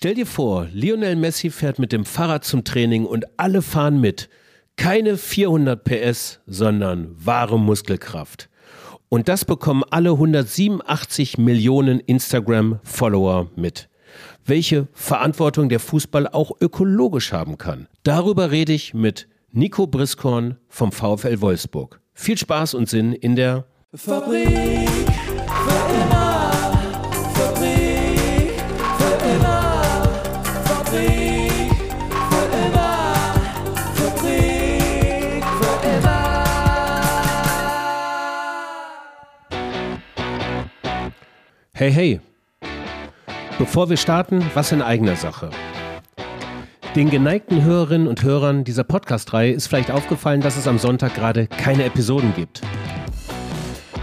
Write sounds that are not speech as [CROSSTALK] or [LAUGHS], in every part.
Stell dir vor, Lionel Messi fährt mit dem Fahrrad zum Training und alle fahren mit. Keine 400 PS, sondern wahre Muskelkraft. Und das bekommen alle 187 Millionen Instagram-Follower mit. Welche Verantwortung der Fußball auch ökologisch haben kann. Darüber rede ich mit Nico Briskorn vom VfL Wolfsburg. Viel Spaß und Sinn in der Fabrik für immer. Hey, hey. Bevor wir starten, was in eigener Sache. Den geneigten Hörerinnen und Hörern dieser Podcast-Reihe ist vielleicht aufgefallen, dass es am Sonntag gerade keine Episoden gibt.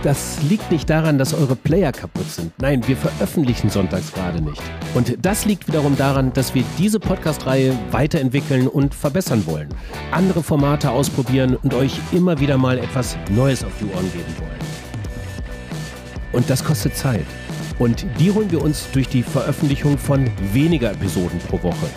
Das liegt nicht daran, dass eure Player kaputt sind. Nein, wir veröffentlichen sonntags gerade nicht. Und das liegt wiederum daran, dass wir diese Podcast-Reihe weiterentwickeln und verbessern wollen. Andere Formate ausprobieren und euch immer wieder mal etwas Neues auf die Ohren geben wollen. Und das kostet Zeit. Und die holen wir uns durch die Veröffentlichung von weniger Episoden pro Woche.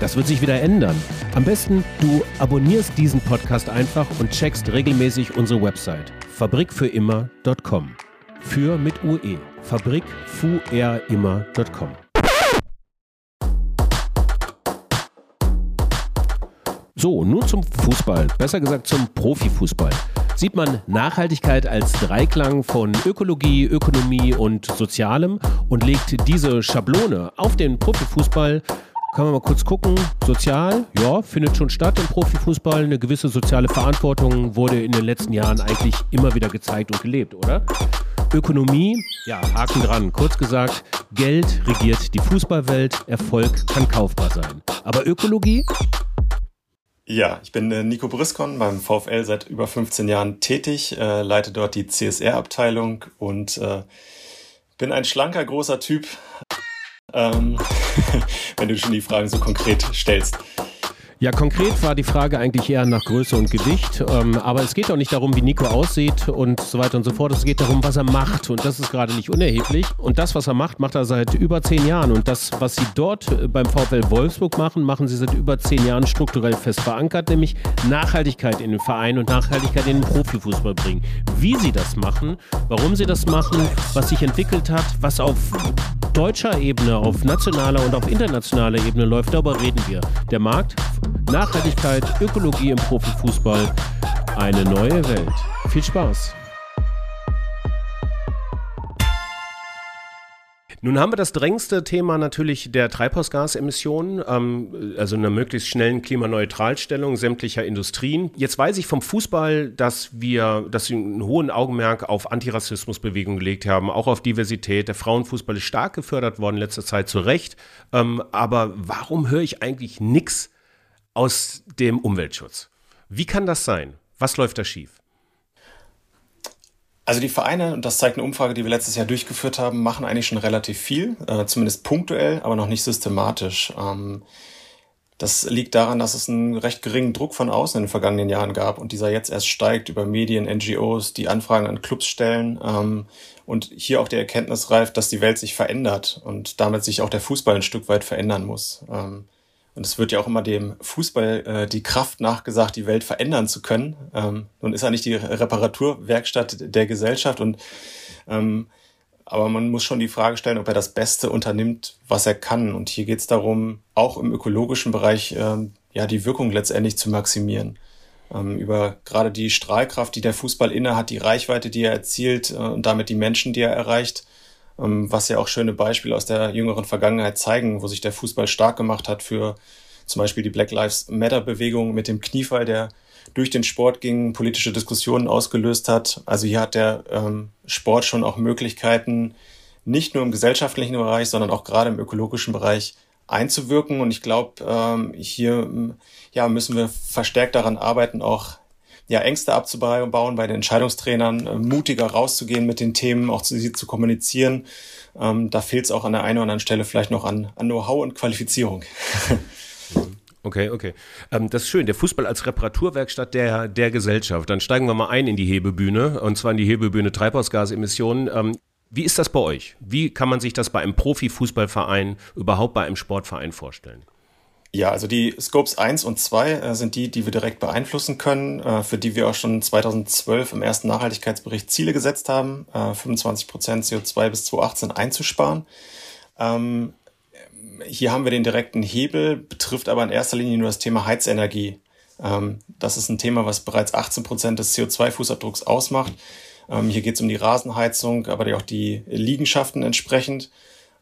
Das wird sich wieder ändern. Am besten, du abonnierst diesen Podcast einfach und checkst regelmäßig unsere Website fabrikfürimmer.com. Für mit UE. Fabrikfuerimmer.com. So, nun zum Fußball, besser gesagt zum Profifußball. Sieht man Nachhaltigkeit als Dreiklang von Ökologie, Ökonomie und Sozialem und legt diese Schablone auf den Profifußball, kann man mal kurz gucken. Sozial, ja, findet schon statt im Profifußball. Eine gewisse soziale Verantwortung wurde in den letzten Jahren eigentlich immer wieder gezeigt und gelebt, oder? Ökonomie, ja, Haken dran. Kurz gesagt, Geld regiert die Fußballwelt, Erfolg kann kaufbar sein. Aber Ökologie? Ja, ich bin äh, Nico Briskon beim VfL seit über 15 Jahren tätig, äh, leite dort die CSR-Abteilung und äh, bin ein schlanker, großer Typ, ähm, [LAUGHS] wenn du schon die Fragen so konkret stellst. Ja, konkret war die Frage eigentlich eher nach Größe und Gewicht. Ähm, aber es geht auch nicht darum, wie Nico aussieht und so weiter und so fort. Es geht darum, was er macht. Und das ist gerade nicht unerheblich. Und das, was er macht, macht er seit über zehn Jahren. Und das, was sie dort äh, beim VfL Wolfsburg machen, machen sie seit über zehn Jahren strukturell fest verankert, nämlich Nachhaltigkeit in den Verein und Nachhaltigkeit in den Profifußball bringen. Wie sie das machen, warum sie das machen, was sich entwickelt hat, was auf deutscher Ebene, auf nationaler und auf internationaler Ebene läuft, darüber reden wir. Der Markt Nachhaltigkeit, Ökologie im Profifußball. Eine neue Welt. Viel Spaß! Nun haben wir das drängendste Thema natürlich der Treibhausgasemissionen, ähm, also einer möglichst schnellen Klimaneutralstellung sämtlicher Industrien. Jetzt weiß ich vom Fußball, dass wir, dass sie einen hohen Augenmerk auf Antirassismusbewegung gelegt haben, auch auf Diversität. Der Frauenfußball ist stark gefördert worden in letzter Zeit zu Recht. Ähm, aber warum höre ich eigentlich nichts aus dem Umweltschutz. Wie kann das sein? Was läuft da schief? Also die Vereine, und das zeigt eine Umfrage, die wir letztes Jahr durchgeführt haben, machen eigentlich schon relativ viel, äh, zumindest punktuell, aber noch nicht systematisch. Ähm, das liegt daran, dass es einen recht geringen Druck von außen in den vergangenen Jahren gab und dieser jetzt erst steigt über Medien, NGOs, die Anfragen an Clubs stellen ähm, und hier auch die Erkenntnis reift, dass die Welt sich verändert und damit sich auch der Fußball ein Stück weit verändern muss. Ähm, und es wird ja auch immer dem Fußball äh, die Kraft nachgesagt, die Welt verändern zu können. Ähm, nun ist er nicht die Reparaturwerkstatt der Gesellschaft und ähm, aber man muss schon die Frage stellen, ob er das Beste unternimmt, was er kann. Und hier geht es darum, auch im ökologischen Bereich ähm, ja die Wirkung letztendlich zu maximieren. Ähm, über gerade die Strahlkraft, die der Fußball inne hat, die Reichweite, die er erzielt äh, und damit die Menschen, die er erreicht, was ja auch schöne Beispiele aus der jüngeren Vergangenheit zeigen, wo sich der Fußball stark gemacht hat für zum Beispiel die Black Lives Matter Bewegung mit dem Kniefall, der durch den Sport ging, politische Diskussionen ausgelöst hat. Also hier hat der ähm, Sport schon auch Möglichkeiten, nicht nur im gesellschaftlichen Bereich, sondern auch gerade im ökologischen Bereich einzuwirken. Und ich glaube, ähm, hier ja, müssen wir verstärkt daran arbeiten, auch ja, Ängste abzubauen bei den Entscheidungstrainern, äh, mutiger rauszugehen mit den Themen, auch zu, sie zu kommunizieren. Ähm, da fehlt es auch an der einen oder anderen Stelle vielleicht noch an, an Know-how und Qualifizierung. [LAUGHS] Okay, okay. Ähm, das ist schön. Der Fußball als Reparaturwerkstatt der, der Gesellschaft. Dann steigen wir mal ein in die Hebebühne, und zwar in die Hebebühne Treibhausgasemissionen. Ähm, Wie ist das bei euch? Wie kann man sich das bei einem Profifußballverein, überhaupt bei einem Sportverein vorstellen? Ja, also die Scopes 1 und 2 äh, sind die, die wir direkt beeinflussen können, äh, für die wir auch schon 2012 im ersten Nachhaltigkeitsbericht Ziele gesetzt haben, äh, 25 Prozent CO2 bis 2018 einzusparen. Ähm, hier haben wir den direkten Hebel, betrifft aber in erster Linie nur das Thema Heizenergie. Ähm, das ist ein Thema, was bereits 18 Prozent des CO2-Fußabdrucks ausmacht. Ähm, hier geht es um die Rasenheizung, aber auch die Liegenschaften entsprechend.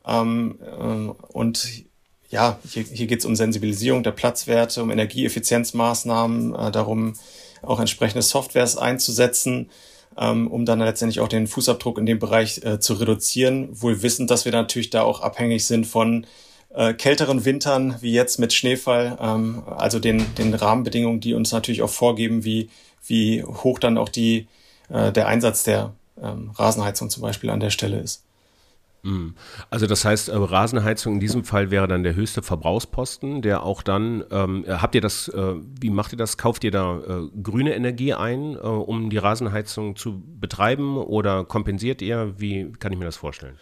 Ähm, ähm, und ja, hier, hier geht es um Sensibilisierung der Platzwerte, um Energieeffizienzmaßnahmen, äh, darum auch entsprechende Softwares einzusetzen, ähm, um dann letztendlich auch den Fußabdruck in dem Bereich äh, zu reduzieren, wohl wissend, dass wir natürlich da auch abhängig sind von äh, kälteren Wintern wie jetzt mit Schneefall, ähm, also den, den Rahmenbedingungen, die uns natürlich auch vorgeben, wie, wie hoch dann auch die, äh, der Einsatz der ähm, Rasenheizung zum Beispiel an der Stelle ist. Hm. Also das heißt, äh, Rasenheizung in diesem Fall wäre dann der höchste Verbrauchsposten, der auch dann, ähm, äh, habt ihr das, äh, wie macht ihr das? Kauft ihr da äh, grüne Energie ein, äh, um die Rasenheizung zu betreiben oder kompensiert ihr? Wie kann ich mir das vorstellen?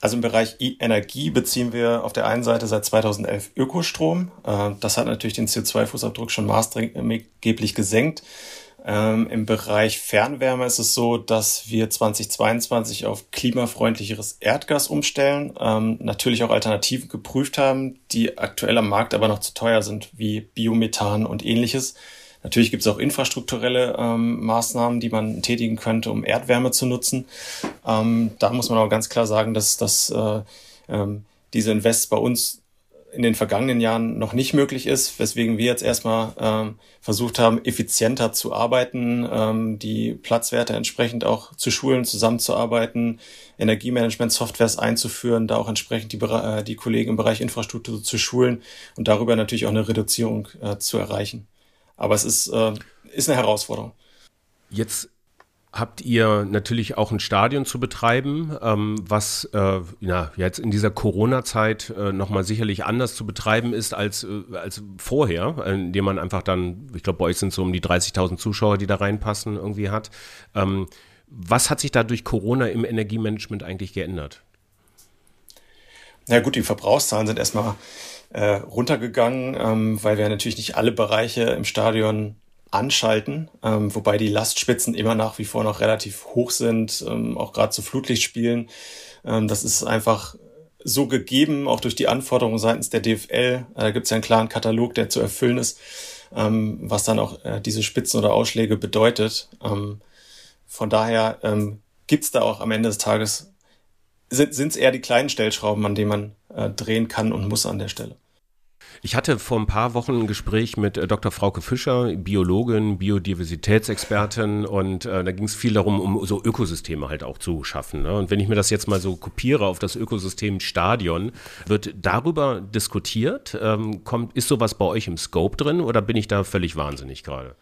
Also im Bereich Energie beziehen wir auf der einen Seite seit 2011 Ökostrom. Äh, das hat natürlich den CO2-Fußabdruck schon maßgeblich gesenkt. Ähm, Im Bereich Fernwärme ist es so, dass wir 2022 auf klimafreundlicheres Erdgas umstellen, ähm, natürlich auch Alternativen geprüft haben, die aktuell am Markt aber noch zu teuer sind, wie Biomethan und ähnliches. Natürlich gibt es auch infrastrukturelle ähm, Maßnahmen, die man tätigen könnte, um Erdwärme zu nutzen. Ähm, da muss man aber ganz klar sagen, dass, dass äh, ähm, diese Invests bei uns in den vergangenen Jahren noch nicht möglich ist, weswegen wir jetzt erstmal ähm, versucht haben, effizienter zu arbeiten, ähm, die Platzwerte entsprechend auch zu schulen, zusammenzuarbeiten, Energiemanagement-Softwares einzuführen, da auch entsprechend die, äh, die Kollegen im Bereich Infrastruktur zu schulen und darüber natürlich auch eine Reduzierung äh, zu erreichen. Aber es ist, äh, ist eine Herausforderung. Jetzt habt ihr natürlich auch ein Stadion zu betreiben, ähm, was äh, ja, jetzt in dieser Corona-Zeit äh, nochmal sicherlich anders zu betreiben ist als, äh, als vorher, indem man einfach dann, ich glaube, bei euch sind so um die 30.000 Zuschauer, die da reinpassen, irgendwie hat. Ähm, was hat sich da durch Corona im Energiemanagement eigentlich geändert? Na gut, die Verbrauchszahlen sind erstmal äh, runtergegangen, ähm, weil wir natürlich nicht alle Bereiche im Stadion anschalten, ähm, wobei die Lastspitzen immer nach wie vor noch relativ hoch sind, ähm, auch gerade zu Flutlichtspielen. Ähm, das ist einfach so gegeben, auch durch die Anforderungen seitens der DFL. Äh, da gibt es ja einen klaren Katalog, der zu erfüllen ist, ähm, was dann auch äh, diese Spitzen oder Ausschläge bedeutet. Ähm, von daher ähm, gibt da auch am Ende des Tages, sind es eher die kleinen Stellschrauben, an denen man äh, drehen kann und muss an der Stelle. Ich hatte vor ein paar Wochen ein Gespräch mit äh, Dr. Frauke Fischer, Biologin, Biodiversitätsexpertin und äh, da ging es viel darum, um so Ökosysteme halt auch zu schaffen. Ne? Und wenn ich mir das jetzt mal so kopiere auf das Ökosystem Stadion, wird darüber diskutiert? Ähm, kommt, ist sowas bei euch im Scope drin oder bin ich da völlig wahnsinnig gerade?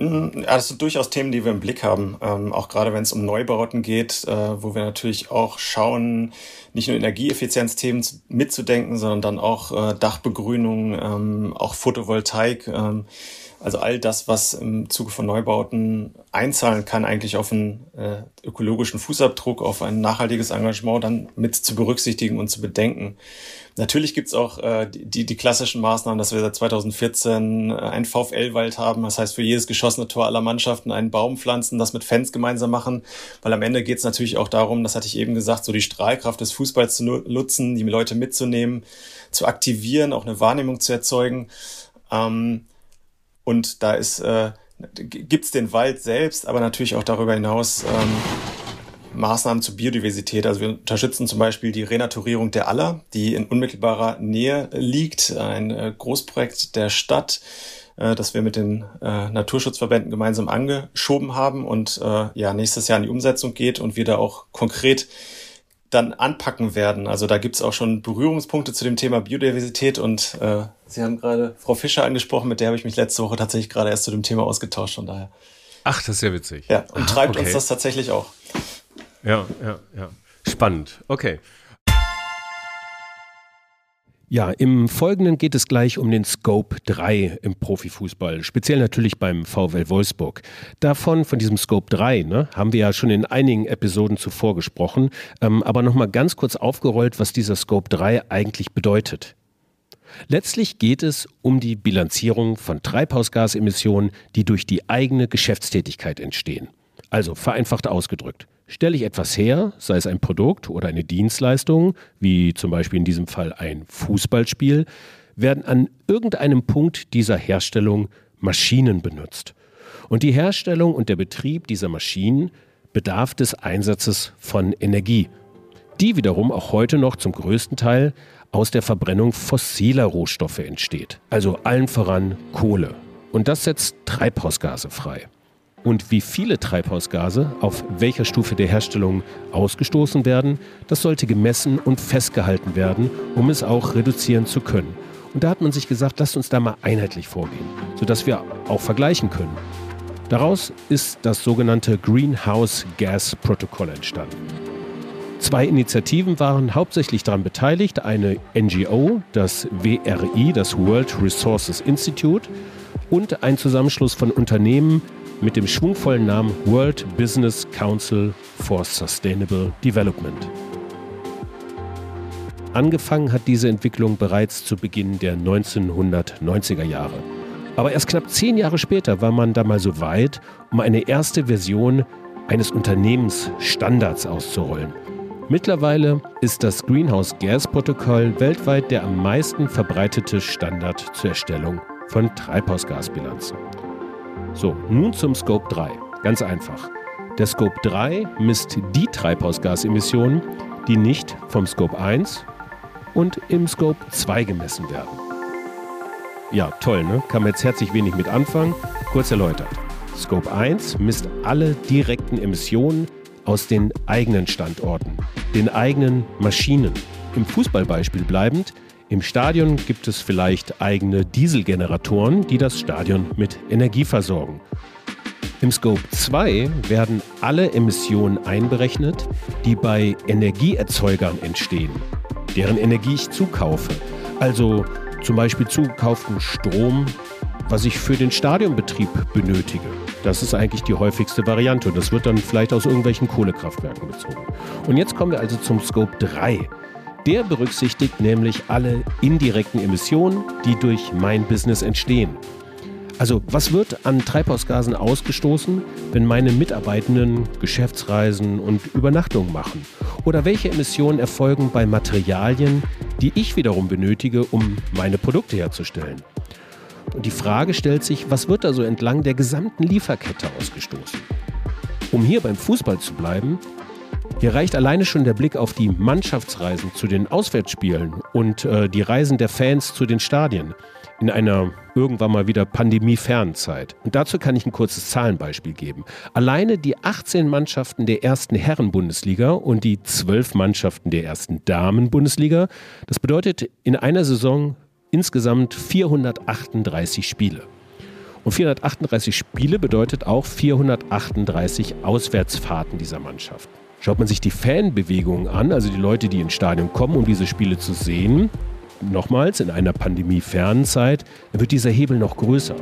Mhm. Ja, das sind durchaus Themen, die wir im Blick haben. Ähm, auch gerade wenn es um Neubauten geht, äh, wo wir natürlich auch schauen, nicht nur Energieeffizienzthemen mitzudenken, sondern dann auch äh, Dachbegrünung, ähm, auch Photovoltaik. Ähm, also all das, was im Zuge von Neubauten einzahlen kann, eigentlich auf einen äh, ökologischen Fußabdruck, auf ein nachhaltiges Engagement dann mit zu berücksichtigen und zu bedenken. Natürlich gibt's auch äh, die, die klassischen Maßnahmen, dass wir seit 2014 äh, einen VfL-Wald haben. Das heißt, für jedes geschossene Tor aller Mannschaften einen Baum pflanzen, das mit Fans gemeinsam machen. Weil am Ende geht's natürlich auch darum, das hatte ich eben gesagt, so die Strahlkraft des Fußballs zu nutzen, die Leute mitzunehmen, zu aktivieren, auch eine Wahrnehmung zu erzeugen. Ähm, und da ist, äh, gibt's den Wald selbst, aber natürlich auch darüber hinaus ähm, Maßnahmen zur Biodiversität. Also wir unterstützen zum Beispiel die Renaturierung der Aller, die in unmittelbarer Nähe liegt. Ein äh, Großprojekt der Stadt, äh, das wir mit den äh, Naturschutzverbänden gemeinsam angeschoben haben und äh, ja nächstes Jahr in die Umsetzung geht und wir da auch konkret dann anpacken werden. Also da gibt's auch schon Berührungspunkte zu dem Thema Biodiversität und äh, Sie haben gerade Frau Fischer angesprochen, mit der habe ich mich letzte Woche tatsächlich gerade erst zu dem Thema ausgetauscht, von daher. Ach, das ist ja witzig. Ja, und Aha, treibt okay. uns das tatsächlich auch. Ja, ja, ja. Spannend. Okay. Ja, im Folgenden geht es gleich um den Scope 3 im Profifußball, speziell natürlich beim VW Wolfsburg. Davon, von diesem Scope 3, ne, haben wir ja schon in einigen Episoden zuvor gesprochen, ähm, aber nochmal ganz kurz aufgerollt, was dieser Scope 3 eigentlich bedeutet. Letztlich geht es um die Bilanzierung von Treibhausgasemissionen, die durch die eigene Geschäftstätigkeit entstehen. Also vereinfacht ausgedrückt. Stelle ich etwas her, sei es ein Produkt oder eine Dienstleistung, wie zum Beispiel in diesem Fall ein Fußballspiel, werden an irgendeinem Punkt dieser Herstellung Maschinen benutzt. Und die Herstellung und der Betrieb dieser Maschinen bedarf des Einsatzes von Energie, die wiederum auch heute noch zum größten Teil aus der Verbrennung fossiler Rohstoffe entsteht, also allen voran Kohle. Und das setzt Treibhausgase frei und wie viele Treibhausgase auf welcher Stufe der Herstellung ausgestoßen werden, das sollte gemessen und festgehalten werden, um es auch reduzieren zu können. Und da hat man sich gesagt, lasst uns da mal einheitlich vorgehen, sodass wir auch vergleichen können. Daraus ist das sogenannte Greenhouse Gas Protokoll entstanden. Zwei Initiativen waren hauptsächlich daran beteiligt, eine NGO, das WRI, das World Resources Institute, und ein Zusammenschluss von Unternehmen, mit dem schwungvollen Namen World Business Council for Sustainable Development. Angefangen hat diese Entwicklung bereits zu Beginn der 1990er Jahre. Aber erst knapp zehn Jahre später war man da mal so weit, um eine erste Version eines Unternehmensstandards auszurollen. Mittlerweile ist das Greenhouse Gas Protokoll weltweit der am meisten verbreitete Standard zur Erstellung von Treibhausgasbilanzen. So, nun zum Scope 3. Ganz einfach. Der Scope 3 misst die Treibhausgasemissionen, die nicht vom Scope 1 und im Scope 2 gemessen werden. Ja, toll, ne? Kann man jetzt herzlich wenig mit anfangen. Kurz erläutert. Scope 1 misst alle direkten Emissionen aus den eigenen Standorten, den eigenen Maschinen. Im Fußballbeispiel bleibend, im Stadion gibt es vielleicht eigene Dieselgeneratoren, die das Stadion mit Energie versorgen. Im Scope 2 werden alle Emissionen einberechnet, die bei Energieerzeugern entstehen, deren Energie ich zukaufe. Also zum Beispiel zugekauften Strom, was ich für den Stadionbetrieb benötige. Das ist eigentlich die häufigste Variante und das wird dann vielleicht aus irgendwelchen Kohlekraftwerken bezogen. Und jetzt kommen wir also zum Scope 3. Der berücksichtigt nämlich alle indirekten Emissionen, die durch mein Business entstehen. Also was wird an Treibhausgasen ausgestoßen, wenn meine Mitarbeitenden Geschäftsreisen und Übernachtungen machen? Oder welche Emissionen erfolgen bei Materialien, die ich wiederum benötige, um meine Produkte herzustellen? Und die Frage stellt sich, was wird also entlang der gesamten Lieferkette ausgestoßen? Um hier beim Fußball zu bleiben, hier reicht alleine schon der Blick auf die Mannschaftsreisen zu den Auswärtsspielen und äh, die Reisen der Fans zu den Stadien in einer irgendwann mal wieder pandemiefernen Zeit. Und dazu kann ich ein kurzes Zahlenbeispiel geben. Alleine die 18 Mannschaften der ersten Herren-Bundesliga und die 12 Mannschaften der ersten Damen-Bundesliga, das bedeutet in einer Saison insgesamt 438 Spiele. Und 438 Spiele bedeutet auch 438 Auswärtsfahrten dieser Mannschaften. Schaut man sich die Fanbewegungen an, also die Leute, die ins Stadion kommen, um diese Spiele zu sehen, nochmals in einer pandemiefernen Zeit, dann wird dieser Hebel noch größer.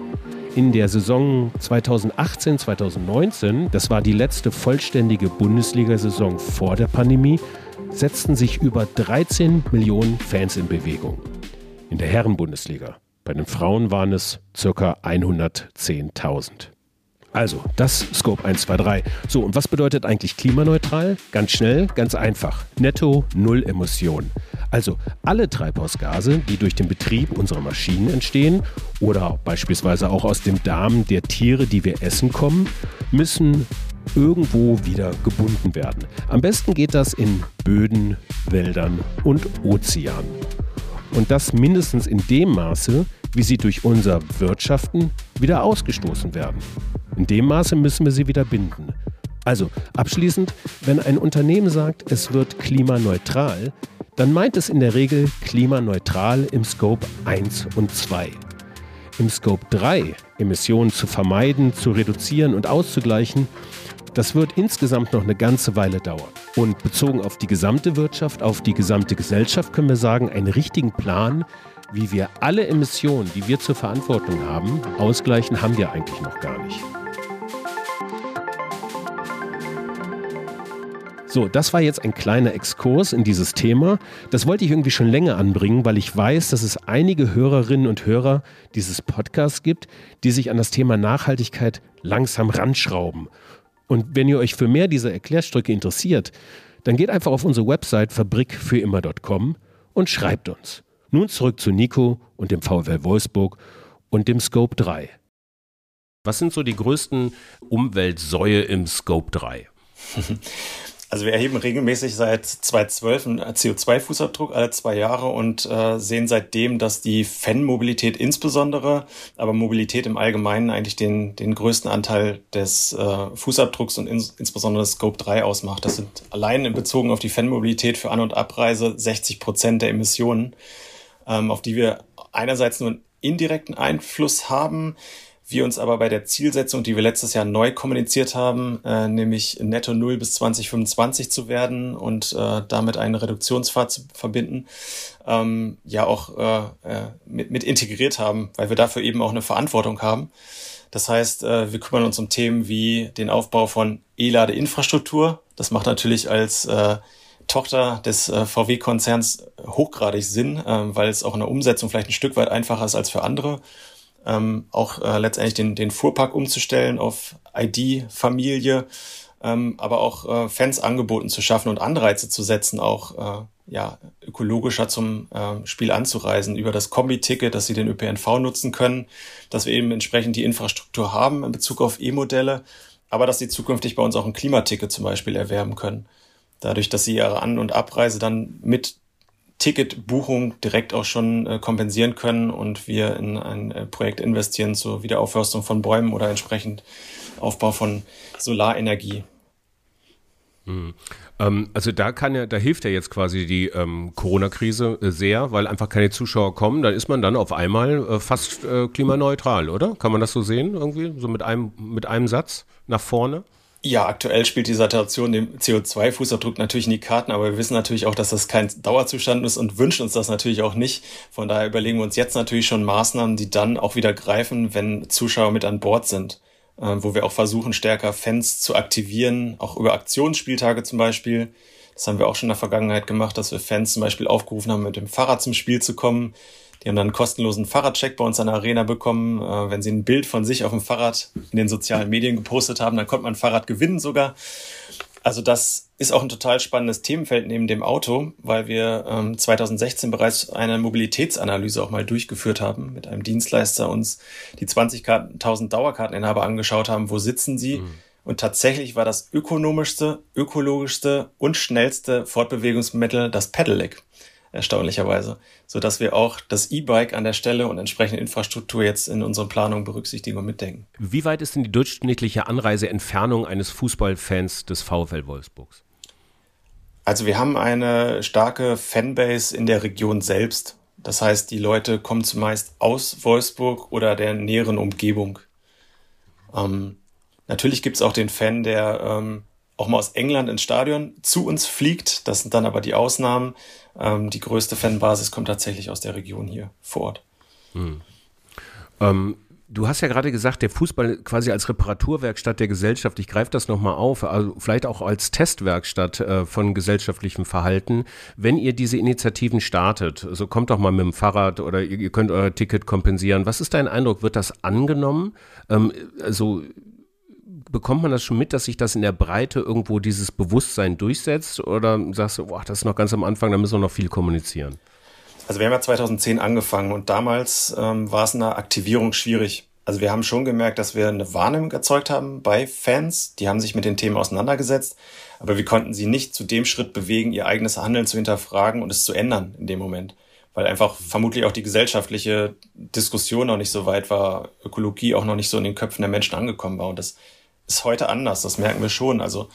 In der Saison 2018, 2019, das war die letzte vollständige Bundesliga-Saison vor der Pandemie, setzten sich über 13 Millionen Fans in Bewegung. In der Herren-Bundesliga. Bei den Frauen waren es ca. 110.000. Also, das Scope 1, 2, 3. So, und was bedeutet eigentlich klimaneutral? Ganz schnell, ganz einfach. Netto Null Emissionen. Also alle Treibhausgase, die durch den Betrieb unserer Maschinen entstehen oder beispielsweise auch aus dem Darm der Tiere, die wir essen, kommen, müssen irgendwo wieder gebunden werden. Am besten geht das in Böden, Wäldern und Ozeanen. Und das mindestens in dem Maße, wie sie durch unser Wirtschaften wieder ausgestoßen werden. In dem Maße müssen wir sie wieder binden. Also abschließend, wenn ein Unternehmen sagt, es wird klimaneutral, dann meint es in der Regel klimaneutral im Scope 1 und 2. Im Scope 3 Emissionen zu vermeiden, zu reduzieren und auszugleichen, das wird insgesamt noch eine ganze Weile dauern. Und bezogen auf die gesamte Wirtschaft, auf die gesamte Gesellschaft können wir sagen, einen richtigen Plan, wie wir alle Emissionen, die wir zur Verantwortung haben, ausgleichen, haben wir eigentlich noch gar nicht. So, das war jetzt ein kleiner Exkurs in dieses Thema. Das wollte ich irgendwie schon länger anbringen, weil ich weiß, dass es einige Hörerinnen und Hörer dieses Podcasts gibt, die sich an das Thema Nachhaltigkeit langsam ranschrauben. Und wenn ihr euch für mehr dieser Erklärstrücke interessiert, dann geht einfach auf unsere Website fabrikfürimmer.com und schreibt uns. Nun zurück zu Nico und dem VfL Wolfsburg und dem Scope 3. Was sind so die größten Umweltsäue im Scope 3? [LAUGHS] Also wir erheben regelmäßig seit 2012 einen CO2-Fußabdruck alle zwei Jahre und äh, sehen seitdem, dass die Fan-Mobilität insbesondere, aber Mobilität im Allgemeinen eigentlich den, den größten Anteil des äh, Fußabdrucks und ins, insbesondere Scope 3 ausmacht. Das sind allein in Bezug auf die Fan-Mobilität für An- und Abreise 60 Prozent der Emissionen, ähm, auf die wir einerseits nur einen indirekten Einfluss haben, wir uns aber bei der Zielsetzung, die wir letztes Jahr neu kommuniziert haben, äh, nämlich netto null bis 2025 zu werden und äh, damit eine Reduktionsfahrt zu verbinden, ähm, ja auch äh, äh, mit, mit integriert haben, weil wir dafür eben auch eine Verantwortung haben. Das heißt, äh, wir kümmern uns um Themen wie den Aufbau von E-Lade-Infrastruktur. Das macht natürlich als äh, Tochter des äh, VW-Konzerns hochgradig Sinn, äh, weil es auch in der Umsetzung vielleicht ein Stück weit einfacher ist als für andere ähm, auch äh, letztendlich den, den Fuhrpark umzustellen auf ID-Familie, ähm, aber auch äh, Fans angeboten zu schaffen und Anreize zu setzen, auch äh, ja, ökologischer zum äh, Spiel anzureisen über das Kombi-Ticket, dass sie den ÖPNV nutzen können, dass wir eben entsprechend die Infrastruktur haben in Bezug auf E-Modelle, aber dass sie zukünftig bei uns auch ein Klimaticket zum Beispiel erwerben können. Dadurch, dass sie ihre An- und Abreise dann mit Ticketbuchung direkt auch schon äh, kompensieren können und wir in ein äh, Projekt investieren zur Wiederaufforstung von Bäumen oder entsprechend Aufbau von Solarenergie. Mhm. Ähm, also da kann ja, da hilft ja jetzt quasi die ähm, Corona-Krise äh, sehr, weil einfach keine Zuschauer kommen. Da ist man dann auf einmal äh, fast äh, klimaneutral, oder? Kann man das so sehen irgendwie, so mit einem mit einem Satz nach vorne? Ja, aktuell spielt die Saturation dem CO2-Fußabdruck natürlich in die Karten, aber wir wissen natürlich auch, dass das kein Dauerzustand ist und wünschen uns das natürlich auch nicht. Von daher überlegen wir uns jetzt natürlich schon Maßnahmen, die dann auch wieder greifen, wenn Zuschauer mit an Bord sind, äh, wo wir auch versuchen, stärker Fans zu aktivieren, auch über Aktionsspieltage zum Beispiel. Das haben wir auch schon in der Vergangenheit gemacht, dass wir Fans zum Beispiel aufgerufen haben, mit dem Fahrrad zum Spiel zu kommen. Die haben dann einen kostenlosen Fahrradcheck bei uns an der Arena bekommen. Äh, wenn sie ein Bild von sich auf dem Fahrrad in den sozialen Medien gepostet haben, dann konnte man ein Fahrrad gewinnen sogar. Also das ist auch ein total spannendes Themenfeld neben dem Auto, weil wir ähm, 2016 bereits eine Mobilitätsanalyse auch mal durchgeführt haben, mit einem Dienstleister uns die 20.000 Dauerkarteninhaber angeschaut haben, wo sitzen sie. Mhm. Und tatsächlich war das ökonomischste, ökologischste und schnellste Fortbewegungsmittel das Pedelec erstaunlicherweise, so dass wir auch das E-Bike an der Stelle und entsprechende Infrastruktur jetzt in unseren Planungen berücksichtigen und mitdenken. Wie weit ist denn die durchschnittliche Anreiseentfernung eines Fußballfans des VfL Wolfsburgs? Also wir haben eine starke Fanbase in der Region selbst. Das heißt, die Leute kommen zumeist aus Wolfsburg oder der näheren Umgebung. Ähm, natürlich gibt es auch den Fan, der ähm, auch mal aus England ins Stadion zu uns fliegt. Das sind dann aber die Ausnahmen. Ähm, die größte Fanbasis kommt tatsächlich aus der Region hier vor Ort. Hm. Ähm, du hast ja gerade gesagt, der Fußball quasi als Reparaturwerkstatt der Gesellschaft. Ich greife das nochmal auf, also vielleicht auch als Testwerkstatt äh, von gesellschaftlichem Verhalten. Wenn ihr diese Initiativen startet, so also kommt doch mal mit dem Fahrrad oder ihr, ihr, könnt euer Ticket kompensieren. Was ist dein Eindruck? Wird das angenommen? Ähm, also bekommt man das schon mit, dass sich das in der Breite irgendwo dieses Bewusstsein durchsetzt? Oder sagst du, boah, das ist noch ganz am Anfang, da müssen wir noch viel kommunizieren? Also wir haben ja 2010 angefangen und damals ähm, war es in der Aktivierung schwierig. Also wir haben schon gemerkt, dass wir eine Wahrnehmung erzeugt haben bei Fans, die haben sich mit den Themen auseinandergesetzt, aber wir konnten sie nicht zu dem Schritt bewegen, ihr eigenes Handeln zu hinterfragen und es zu ändern in dem Moment. Weil einfach vermutlich auch die gesellschaftliche Diskussion noch nicht so weit war, Ökologie auch noch nicht so in den Köpfen der Menschen angekommen war. Und das ist heute anders, das merken wir schon. Also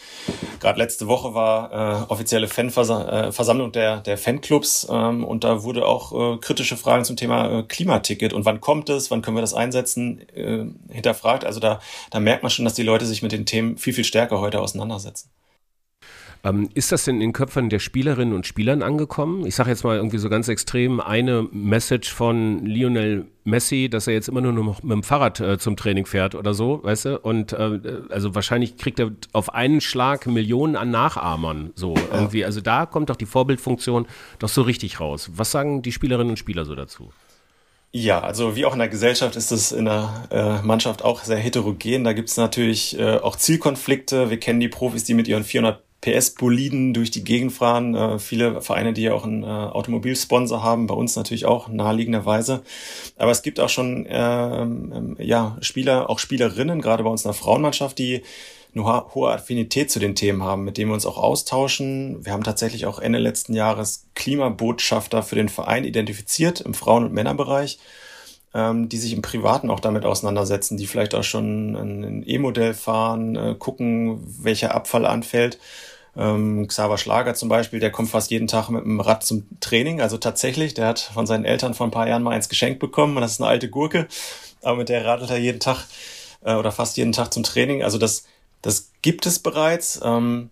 gerade letzte Woche war äh, offizielle Fanversammlung äh, der, der Fanclubs ähm, und da wurde auch äh, kritische Fragen zum Thema äh, Klimaticket und wann kommt es, wann können wir das einsetzen, äh, hinterfragt. Also da, da merkt man schon, dass die Leute sich mit den Themen viel, viel stärker heute auseinandersetzen. Ähm, ist das denn in den Köpfen der Spielerinnen und Spielern angekommen? Ich sage jetzt mal irgendwie so ganz extrem eine Message von Lionel Messi, dass er jetzt immer nur noch mit dem Fahrrad äh, zum Training fährt oder so, weißt du? Und äh, also wahrscheinlich kriegt er auf einen Schlag Millionen an Nachahmern so irgendwie. Also da kommt doch die Vorbildfunktion doch so richtig raus. Was sagen die Spielerinnen und Spieler so dazu? Ja, also wie auch in der Gesellschaft ist es in der äh, Mannschaft auch sehr heterogen. Da gibt es natürlich äh, auch Zielkonflikte. Wir kennen die Profis, die mit ihren 400 PS-Boliden durch die Gegend fahren. Äh, viele Vereine, die ja auch einen äh, Automobilsponsor haben, bei uns natürlich auch naheliegenderweise. Aber es gibt auch schon äh, ja, Spieler, auch Spielerinnen, gerade bei uns in der Frauenmannschaft, die eine hohe Affinität zu den Themen haben, mit denen wir uns auch austauschen. Wir haben tatsächlich auch Ende letzten Jahres Klimabotschafter für den Verein identifiziert im Frauen- und Männerbereich, ähm, die sich im Privaten auch damit auseinandersetzen, die vielleicht auch schon ein E-Modell fahren, äh, gucken, welcher Abfall anfällt. Ähm, Xaver Schlager zum Beispiel, der kommt fast jeden Tag mit dem Rad zum Training. Also tatsächlich, der hat von seinen Eltern vor ein paar Jahren mal eins geschenkt bekommen. Und das ist eine alte Gurke, aber mit der radelt er jeden Tag äh, oder fast jeden Tag zum Training. Also das das gibt es bereits. Ähm,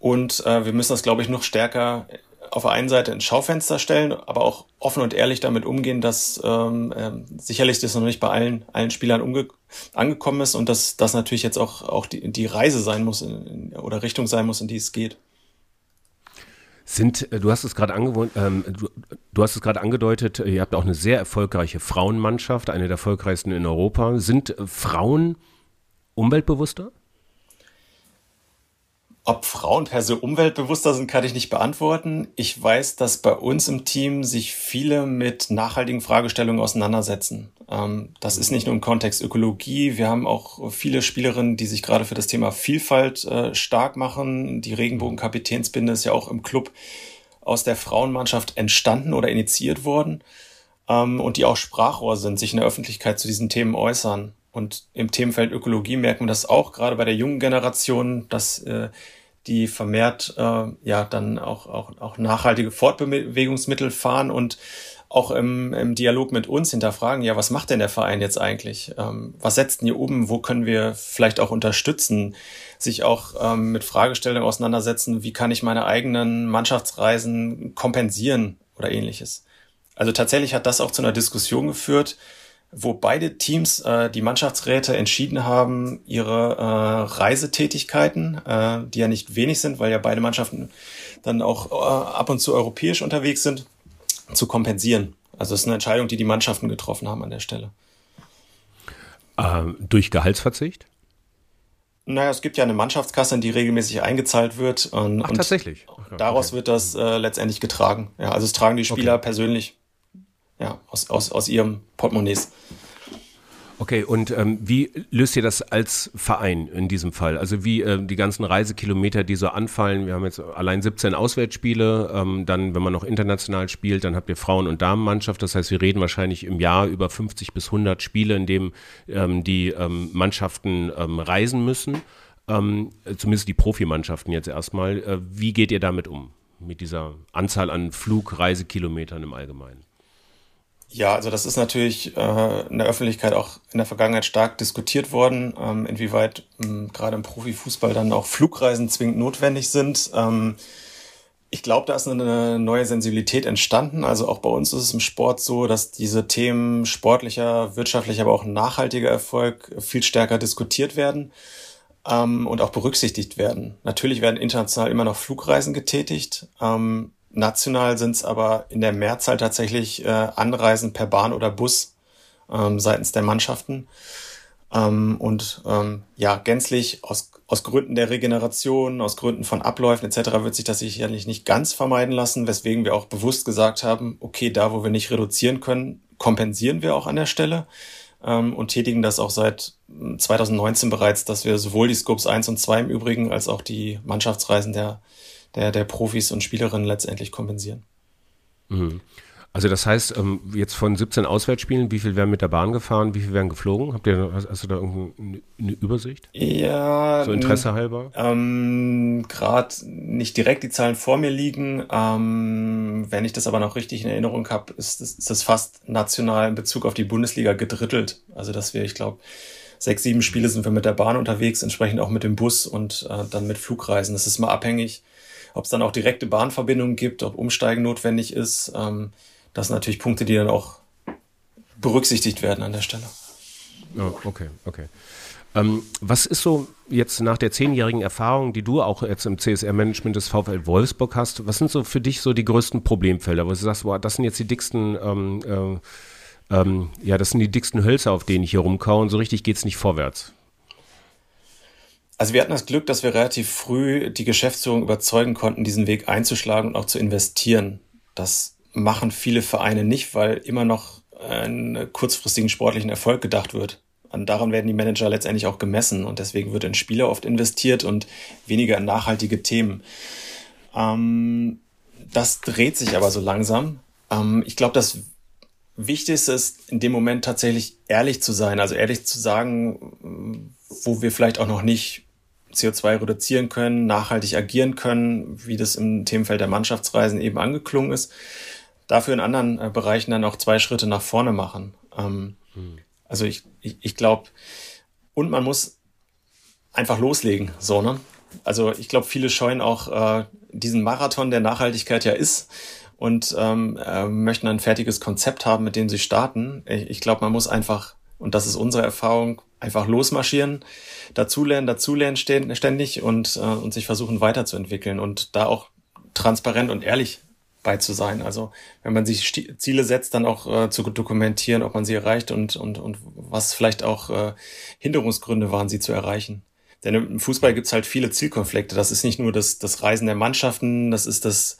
und äh, wir müssen das, glaube ich, noch stärker auf der einen Seite ins Schaufenster stellen, aber auch offen und ehrlich damit umgehen, dass ähm, äh, sicherlich das noch nicht bei allen, allen Spielern angekommen ist und dass das natürlich jetzt auch, auch die, die Reise sein muss in, oder Richtung sein muss, in die es geht. Sind, äh, du hast es gerade ähm, du, du, hast es gerade angedeutet, ihr habt auch eine sehr erfolgreiche Frauenmannschaft, eine der erfolgreichsten in Europa. Sind Frauen umweltbewusster? Ob Frauen per se umweltbewusster sind, kann ich nicht beantworten. Ich weiß, dass bei uns im Team sich viele mit nachhaltigen Fragestellungen auseinandersetzen. Ähm, das ist nicht nur im Kontext Ökologie. Wir haben auch viele Spielerinnen, die sich gerade für das Thema Vielfalt äh, stark machen. Die Regenbogenkapitänsbinde ist ja auch im Club aus der Frauenmannschaft entstanden oder initiiert worden. Ähm, und die auch Sprachrohr sind, sich in der Öffentlichkeit zu diesen Themen äußern. Und im Themenfeld Ökologie merken wir das auch, gerade bei der jungen Generation, dass äh, die vermehrt äh, ja dann auch, auch, auch nachhaltige Fortbewegungsmittel fahren und auch im, im Dialog mit uns hinterfragen, ja, was macht denn der Verein jetzt eigentlich? Ähm, was setzt denn hier oben? Wo können wir vielleicht auch unterstützen? Sich auch ähm, mit Fragestellungen auseinandersetzen, wie kann ich meine eigenen Mannschaftsreisen kompensieren oder ähnliches. Also tatsächlich hat das auch zu einer Diskussion geführt, wo beide Teams, äh, die Mannschaftsräte, entschieden haben, ihre äh, Reisetätigkeiten, äh, die ja nicht wenig sind, weil ja beide Mannschaften dann auch äh, ab und zu europäisch unterwegs sind, zu kompensieren. Also es ist eine Entscheidung, die die Mannschaften getroffen haben an der Stelle. Ähm, durch Gehaltsverzicht? Naja, es gibt ja eine Mannschaftskasse, in die regelmäßig eingezahlt wird. Und, Ach, tatsächlich? Okay. Daraus wird das äh, letztendlich getragen. Ja, also es tragen die Spieler okay. persönlich ja, aus, aus, aus ihrem Portemonnaies. Okay, und ähm, wie löst ihr das als Verein in diesem Fall? Also wie äh, die ganzen Reisekilometer, die so anfallen, wir haben jetzt allein 17 Auswärtsspiele, ähm, dann, wenn man noch international spielt, dann habt ihr Frauen- und Damenmannschaft, das heißt, wir reden wahrscheinlich im Jahr über 50 bis 100 Spiele, in denen ähm, die ähm, Mannschaften ähm, reisen müssen, ähm, zumindest die Profimannschaften jetzt erstmal. Äh, wie geht ihr damit um, mit dieser Anzahl an Flugreisekilometern im Allgemeinen? Ja, also das ist natürlich äh, in der Öffentlichkeit auch in der Vergangenheit stark diskutiert worden, ähm, inwieweit ähm, gerade im Profifußball dann auch Flugreisen zwingend notwendig sind. Ähm, ich glaube, da ist eine neue Sensibilität entstanden. Also auch bei uns ist es im Sport so, dass diese Themen sportlicher, wirtschaftlicher, aber auch nachhaltiger Erfolg viel stärker diskutiert werden ähm, und auch berücksichtigt werden. Natürlich werden international immer noch Flugreisen getätigt. Ähm, National sind es aber in der Mehrzahl tatsächlich äh, Anreisen per Bahn oder Bus ähm, seitens der Mannschaften. Ähm, und ähm, ja, gänzlich aus, aus Gründen der Regeneration, aus Gründen von Abläufen etc. wird sich das sicherlich nicht ganz vermeiden lassen, weswegen wir auch bewusst gesagt haben, okay, da wo wir nicht reduzieren können, kompensieren wir auch an der Stelle ähm, und tätigen das auch seit 2019 bereits, dass wir sowohl die Scopes 1 und 2 im Übrigen als auch die Mannschaftsreisen der der, der Profis und Spielerinnen letztendlich kompensieren. Mhm. Also das heißt, ähm, jetzt von 17 Auswärtsspielen, wie viel werden mit der Bahn gefahren, wie viel werden geflogen? Habt ihr, hast du da irgendeine Übersicht? Ja. So Interesse halber? Ähm, Gerade nicht direkt die Zahlen vor mir liegen. Ähm, wenn ich das aber noch richtig in Erinnerung habe, ist, ist, ist das fast national in Bezug auf die Bundesliga gedrittelt. Also dass wir, ich glaube, sechs, sieben Spiele sind wir mit der Bahn unterwegs, entsprechend auch mit dem Bus und äh, dann mit Flugreisen. Das ist mal abhängig, ob es dann auch direkte Bahnverbindungen gibt, ob Umsteigen notwendig ist. Ähm, das sind natürlich Punkte, die dann auch berücksichtigt werden an der Stelle. Oh, okay, okay. Ähm, was ist so jetzt nach der zehnjährigen Erfahrung, die du auch jetzt im CSR-Management des VfL Wolfsburg hast, was sind so für dich so die größten Problemfelder, wo du sagst, boah, das sind jetzt die dicksten, ähm, äh, ähm, ja, das sind die dicksten Hölzer, auf denen ich hier rumkaue und so richtig geht es nicht vorwärts? Also wir hatten das Glück, dass wir relativ früh die Geschäftsführung überzeugen konnten, diesen Weg einzuschlagen und auch zu investieren. Das machen viele Vereine nicht, weil immer noch einen kurzfristigen sportlichen Erfolg gedacht wird. Und daran werden die Manager letztendlich auch gemessen und deswegen wird in Spieler oft investiert und weniger in nachhaltige Themen. Ähm, das dreht sich aber so langsam. Ähm, ich glaube, das Wichtigste ist in dem Moment tatsächlich ehrlich zu sein, also ehrlich zu sagen, wo wir vielleicht auch noch nicht CO2 reduzieren können, nachhaltig agieren können, wie das im Themenfeld der Mannschaftsreisen eben angeklungen ist. Dafür in anderen äh, Bereichen dann auch zwei Schritte nach vorne machen. Ähm, hm. Also ich, ich, ich glaube, und man muss einfach loslegen, so, ne? Also ich glaube, viele scheuen auch äh, diesen Marathon der Nachhaltigkeit ja ist und ähm, äh, möchten ein fertiges Konzept haben, mit dem sie starten. Ich, ich glaube, man muss einfach, und das ist unsere Erfahrung, einfach losmarschieren, dazulernen, dazulernen ständig und, äh, und sich versuchen weiterzuentwickeln und da auch transparent und ehrlich bei zu sein. Also wenn man sich Ziele setzt, dann auch äh, zu dokumentieren, ob man sie erreicht und, und, und was vielleicht auch äh, Hinderungsgründe waren, sie zu erreichen. Denn im Fußball gibt's halt viele Zielkonflikte. Das ist nicht nur das, das Reisen der Mannschaften, das ist das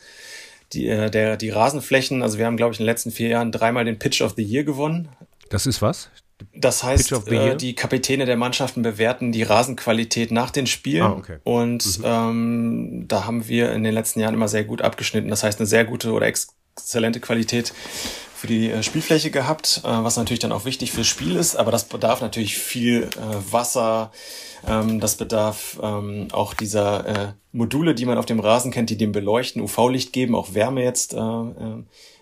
die, äh, der, die Rasenflächen. Also wir haben, glaube ich, in den letzten vier Jahren dreimal den Pitch of the Year gewonnen. Das ist was? Das heißt, äh, die Kapitäne der Mannschaften bewerten die Rasenqualität nach den Spielen. Ah, okay. Und mhm. ähm, da haben wir in den letzten Jahren immer sehr gut abgeschnitten. Das heißt, eine sehr gute oder exzellente Qualität für die äh, Spielfläche gehabt, äh, was natürlich dann auch wichtig fürs Spiel ist. Aber das bedarf natürlich viel äh, Wasser. Ähm, das bedarf ähm, auch dieser äh, Module, die man auf dem Rasen kennt, die dem Beleuchten, UV-Licht geben, auch Wärme jetzt äh,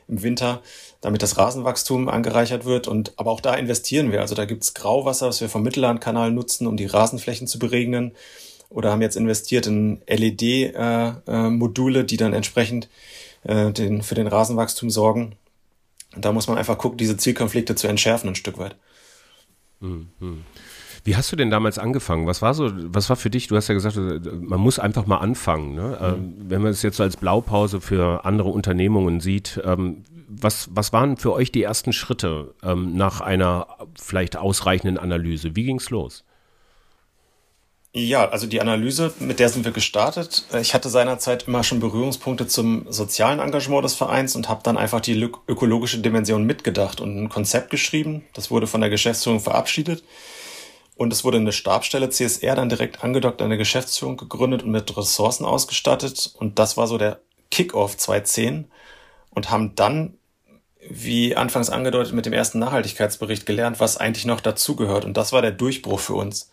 im Winter damit das Rasenwachstum angereichert wird. Und aber auch da investieren wir. Also da gibt's Grauwasser, was wir vom Mittellandkanal nutzen, um die Rasenflächen zu beregnen. Oder haben jetzt investiert in LED-Module, äh, äh, die dann entsprechend äh, für den Rasenwachstum sorgen. Und da muss man einfach gucken, diese Zielkonflikte zu entschärfen ein Stück weit. Mhm. Wie hast du denn damals angefangen? Was war so, was war für dich? Du hast ja gesagt, man muss einfach mal anfangen. Ne? Mhm. Ähm, wenn man es jetzt so als Blaupause für andere Unternehmungen sieht, ähm, was, was waren für euch die ersten Schritte ähm, nach einer vielleicht ausreichenden Analyse? Wie ging es los? Ja, also die Analyse, mit der sind wir gestartet. Ich hatte seinerzeit immer schon Berührungspunkte zum sozialen Engagement des Vereins und habe dann einfach die ökologische Dimension mitgedacht und ein Konzept geschrieben. Das wurde von der Geschäftsführung verabschiedet. Und es wurde eine Stabstelle CSR dann direkt angedockt an der Geschäftsführung gegründet und mit Ressourcen ausgestattet. Und das war so der Kickoff 2010 und haben dann, wie anfangs angedeutet, mit dem ersten Nachhaltigkeitsbericht gelernt, was eigentlich noch dazugehört. Und das war der Durchbruch für uns,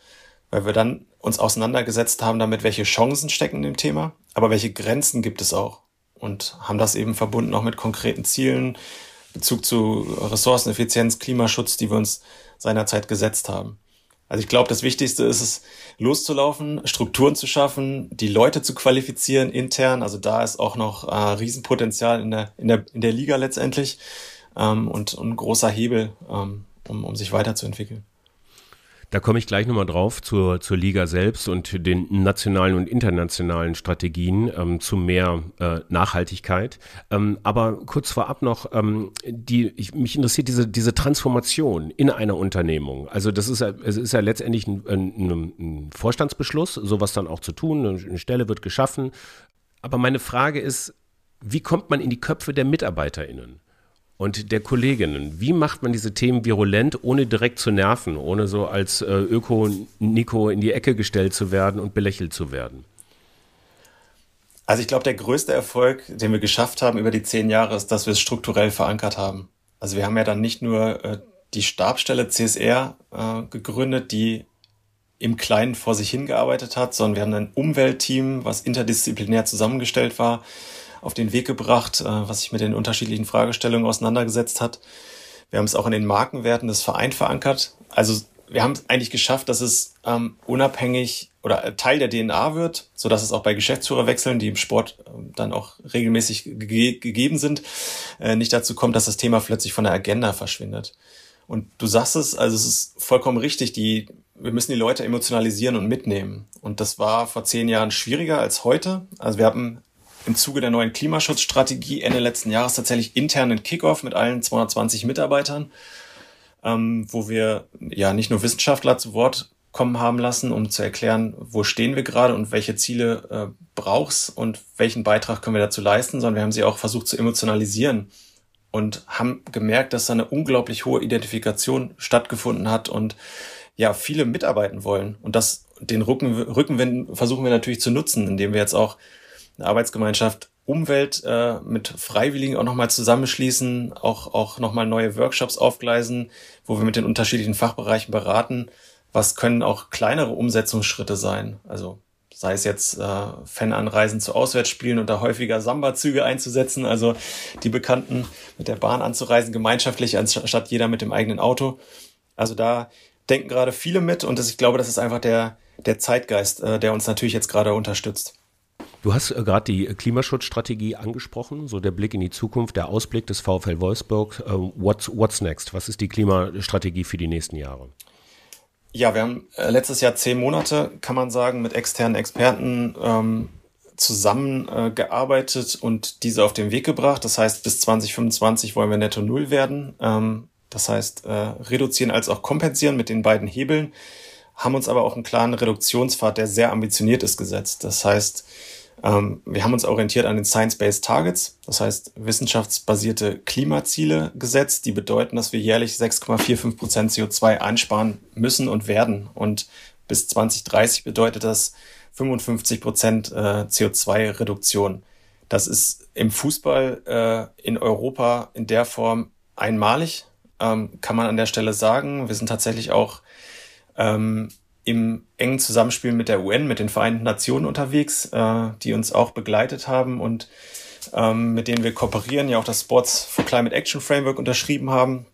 weil wir dann uns auseinandergesetzt haben damit, welche Chancen stecken in dem Thema, aber welche Grenzen gibt es auch. Und haben das eben verbunden auch mit konkreten Zielen, Bezug zu Ressourceneffizienz, Klimaschutz, die wir uns seinerzeit gesetzt haben. Also ich glaube, das Wichtigste ist es, loszulaufen, Strukturen zu schaffen, die Leute zu qualifizieren intern. Also da ist auch noch äh, Riesenpotenzial in der, in der, in der Liga letztendlich ähm, und, und ein großer Hebel, ähm, um, um sich weiterzuentwickeln. Da komme ich gleich nochmal drauf zur, zur Liga selbst und den nationalen und internationalen Strategien ähm, zu mehr äh, Nachhaltigkeit. Ähm, aber kurz vorab noch, ähm, die, ich, mich interessiert diese, diese Transformation in einer Unternehmung. Also das ist ja, es ist ja letztendlich ein, ein, ein Vorstandsbeschluss, sowas dann auch zu tun. Eine Stelle wird geschaffen. Aber meine Frage ist, wie kommt man in die Köpfe der MitarbeiterInnen? Und der Kolleginnen. Wie macht man diese Themen virulent, ohne direkt zu nerven, ohne so als äh, Öko-Nico in die Ecke gestellt zu werden und belächelt zu werden? Also ich glaube, der größte Erfolg, den wir geschafft haben über die zehn Jahre, ist, dass wir es strukturell verankert haben. Also wir haben ja dann nicht nur äh, die Stabstelle CSR äh, gegründet, die im Kleinen vor sich hingearbeitet hat, sondern wir haben ein Umweltteam, was interdisziplinär zusammengestellt war auf den Weg gebracht, äh, was sich mit den unterschiedlichen Fragestellungen auseinandergesetzt hat. Wir haben es auch in den Markenwerten des Vereins verankert. Also wir haben es eigentlich geschafft, dass es ähm, unabhängig oder Teil der DNA wird, so dass es auch bei Geschäftsführerwechseln, die im Sport äh, dann auch regelmäßig ge gegeben sind, äh, nicht dazu kommt, dass das Thema plötzlich von der Agenda verschwindet. Und du sagst es, also es ist vollkommen richtig, die, wir müssen die Leute emotionalisieren und mitnehmen. Und das war vor zehn Jahren schwieriger als heute. Also wir haben im Zuge der neuen Klimaschutzstrategie Ende letzten Jahres tatsächlich internen Kickoff mit allen 220 Mitarbeitern, ähm, wo wir ja nicht nur Wissenschaftler zu Wort kommen haben lassen, um zu erklären, wo stehen wir gerade und welche Ziele äh, brauchst und welchen Beitrag können wir dazu leisten, sondern wir haben sie auch versucht zu emotionalisieren und haben gemerkt, dass da eine unglaublich hohe Identifikation stattgefunden hat und ja, viele mitarbeiten wollen. Und das, den Rücken, Rückenwind versuchen wir natürlich zu nutzen, indem wir jetzt auch eine Arbeitsgemeinschaft Umwelt äh, mit Freiwilligen auch nochmal zusammenschließen, auch, auch nochmal neue Workshops aufgleisen, wo wir mit den unterschiedlichen Fachbereichen beraten, was können auch kleinere Umsetzungsschritte sein. Also sei es jetzt äh, Fananreisen zu Auswärtsspielen und da häufiger Samba-Züge einzusetzen, also die Bekannten mit der Bahn anzureisen, gemeinschaftlich, anstatt jeder mit dem eigenen Auto. Also da denken gerade viele mit und das, ich glaube, das ist einfach der, der Zeitgeist, äh, der uns natürlich jetzt gerade unterstützt. Du hast äh, gerade die Klimaschutzstrategie angesprochen, so der Blick in die Zukunft, der Ausblick des VfL Wolfsburg. Äh, what's, what's next? Was ist die Klimastrategie für die nächsten Jahre? Ja, wir haben äh, letztes Jahr zehn Monate, kann man sagen, mit externen Experten ähm, zusammengearbeitet äh, und diese auf den Weg gebracht. Das heißt, bis 2025 wollen wir netto null werden. Ähm, das heißt, äh, reduzieren als auch kompensieren mit den beiden Hebeln, haben uns aber auch einen klaren Reduktionspfad, der sehr ambitioniert ist, gesetzt. Das heißt, wir haben uns orientiert an den Science-Based Targets, das heißt wissenschaftsbasierte Klimaziele gesetzt, die bedeuten, dass wir jährlich 6,45 Prozent CO2 einsparen müssen und werden. Und bis 2030 bedeutet das 55 Prozent äh, CO2-Reduktion. Das ist im Fußball äh, in Europa in der Form einmalig, ähm, kann man an der Stelle sagen. Wir sind tatsächlich auch ähm, im engen Zusammenspiel mit der UN, mit den Vereinten Nationen unterwegs, äh, die uns auch begleitet haben und ähm, mit denen wir kooperieren, ja auch das Sports for Climate Action Framework unterschrieben haben